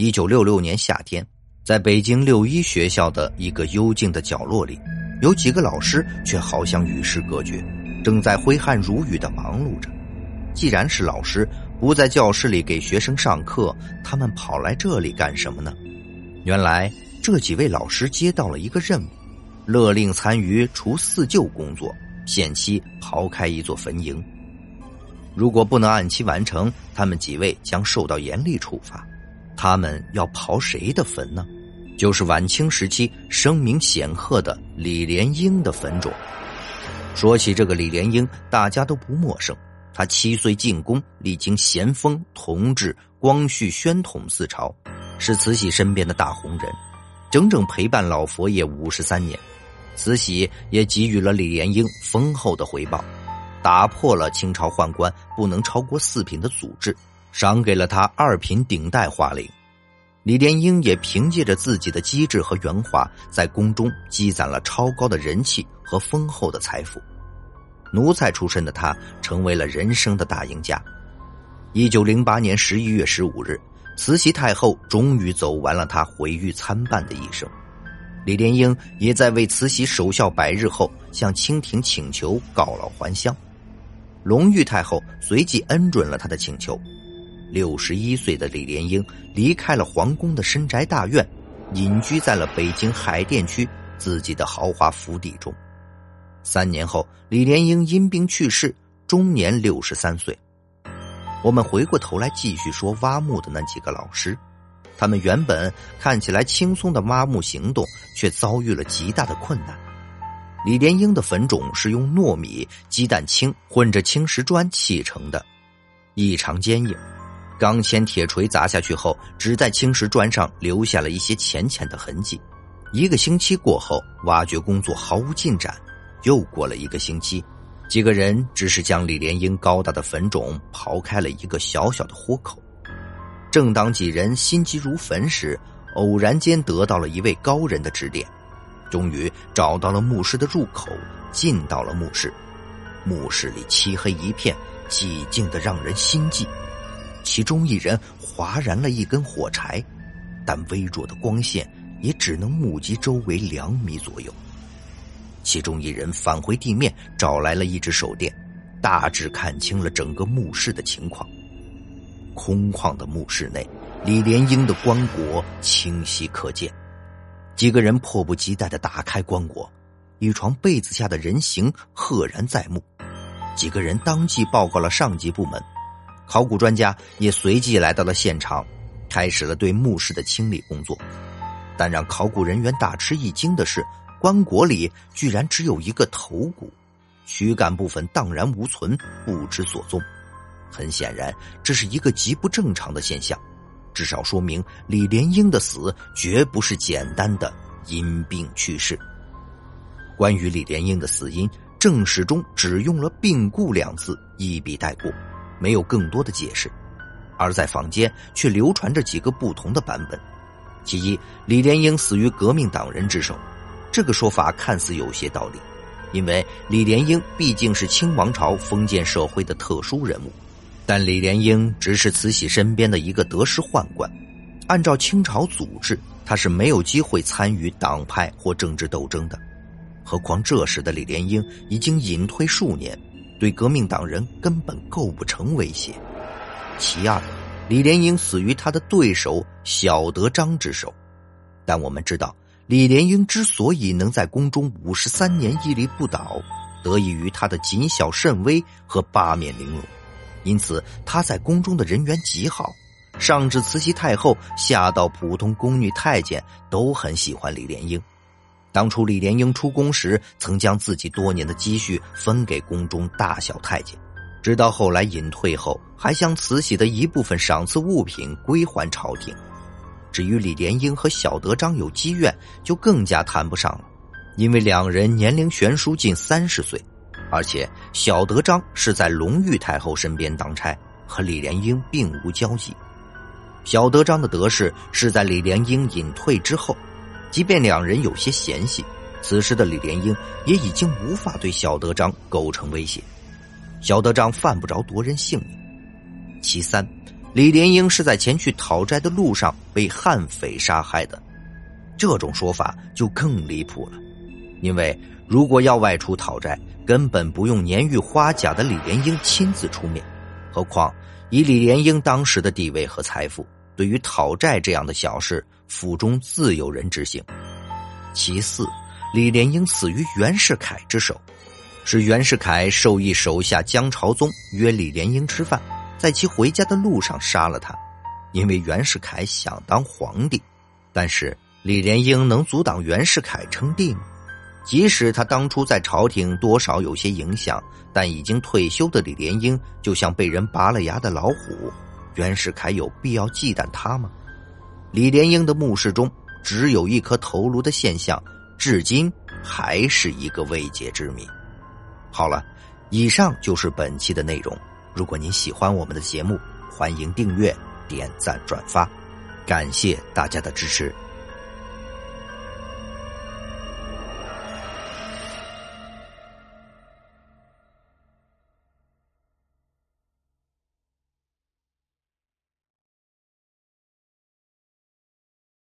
一九六六年夏天，在北京六一学校的一个幽静的角落里，有几个老师却好像与世隔绝，正在挥汗如雨的忙碌着。既然是老师不在教室里给学生上课，他们跑来这里干什么呢？原来这几位老师接到了一个任务，勒令参与除四旧工作，限期刨开一座坟茔。如果不能按期完成，他们几位将受到严厉处罚。他们要刨谁的坟呢？就是晚清时期声名显赫的李莲英的坟冢。说起这个李莲英，大家都不陌生。他七岁进宫，历经咸丰、同治、光绪、宣统四朝，是慈禧身边的大红人，整整陪伴老佛爷五十三年。慈禧也给予了李莲英丰厚的回报。打破了清朝宦官不能超过四品的祖制，赏给了他二品顶戴花翎。李莲英也凭借着自己的机智和圆滑，在宫中积攒了超高的人气和丰厚的财富。奴才出身的他，成为了人生的大赢家。一九零八年十一月十五日，慈禧太后终于走完了她毁誉参半的一生。李莲英也在为慈禧守孝百日后，向清廷请求告老还乡。隆裕太后随即恩准了他的请求。六十一岁的李莲英离开了皇宫的深宅大院，隐居在了北京海淀区自己的豪华府邸中。三年后，李莲英因病去世，终年六十三岁。我们回过头来继续说挖墓的那几个老师，他们原本看起来轻松的挖墓行动，却遭遇了极大的困难。李莲英的坟冢是用糯米、鸡蛋清混着青石砖砌成的，异常坚硬。钢钎铁锤砸下去后，只在青石砖上留下了一些浅浅的痕迹。一个星期过后，挖掘工作毫无进展。又过了一个星期，几个人只是将李莲英高大的坟冢刨开了一个小小的豁口。正当几人心急如焚时，偶然间得到了一位高人的指点。终于找到了墓室的入口，进到了墓室。墓室里漆黑一片，寂静的让人心悸。其中一人划燃了一根火柴，但微弱的光线也只能目击周围两米左右。其中一人返回地面，找来了一只手电，大致看清了整个墓室的情况。空旷的墓室内，李莲英的棺椁清晰可见。几个人迫不及待的打开棺椁，一床被子下的人形赫然在目。几个人当即报告了上级部门，考古专家也随即来到了现场，开始了对墓室的清理工作。但让考古人员大吃一惊的是，棺椁里居然只有一个头骨，躯干部分荡然无存，不知所踪。很显然，这是一个极不正常的现象。至少说明李莲英的死绝不是简单的因病去世。关于李莲英的死因，正史中只用了“病故”两字一笔带过，没有更多的解释。而在坊间却流传着几个不同的版本。其一，李莲英死于革命党人之手，这个说法看似有些道理，因为李莲英毕竟是清王朝封建社会的特殊人物。但李莲英只是慈禧身边的一个得势宦官，按照清朝组织，他是没有机会参与党派或政治斗争的。何况这时的李莲英已经隐退数年，对革命党人根本构不成威胁。其二，李莲英死于他的对手小德章之手。但我们知道，李莲英之所以能在宫中五十三年屹立不倒，得益于他的谨小慎微和八面玲珑。因此，他在宫中的人缘极好，上至慈禧太后，下到普通宫女太监，都很喜欢李莲英。当初李莲英出宫时，曾将自己多年的积蓄分给宫中大小太监，直到后来隐退后，还将慈禧的一部分赏赐物品归还朝廷。至于李莲英和小德章有积怨，就更加谈不上了，因为两人年龄悬殊近三十岁。而且，小德章是在隆裕太后身边当差，和李莲英并无交集。小德章的得势是在李莲英隐退之后，即便两人有些嫌隙，此时的李莲英也已经无法对小德章构成威胁，小德章犯不着夺人性命。其三，李莲英是在前去讨债的路上被悍匪杀害的。这种说法就更离谱了，因为如果要外出讨债，根本不用年逾花甲的李莲英亲自出面。何况以李莲英当时的地位和财富，对于讨债这样的小事，府中自有人执行。其次，李莲英死于袁世凯之手，是袁世凯授意手下江朝宗约李莲英吃饭，在其回家的路上杀了他，因为袁世凯想当皇帝，但是。李莲英能阻挡袁世凯称帝吗？即使他当初在朝廷多少有些影响，但已经退休的李莲英就像被人拔了牙的老虎，袁世凯有必要忌惮他吗？李莲英的墓室中只有一颗头颅的现象，至今还是一个未解之谜。好了，以上就是本期的内容。如果您喜欢我们的节目，欢迎订阅、点赞、转发，感谢大家的支持。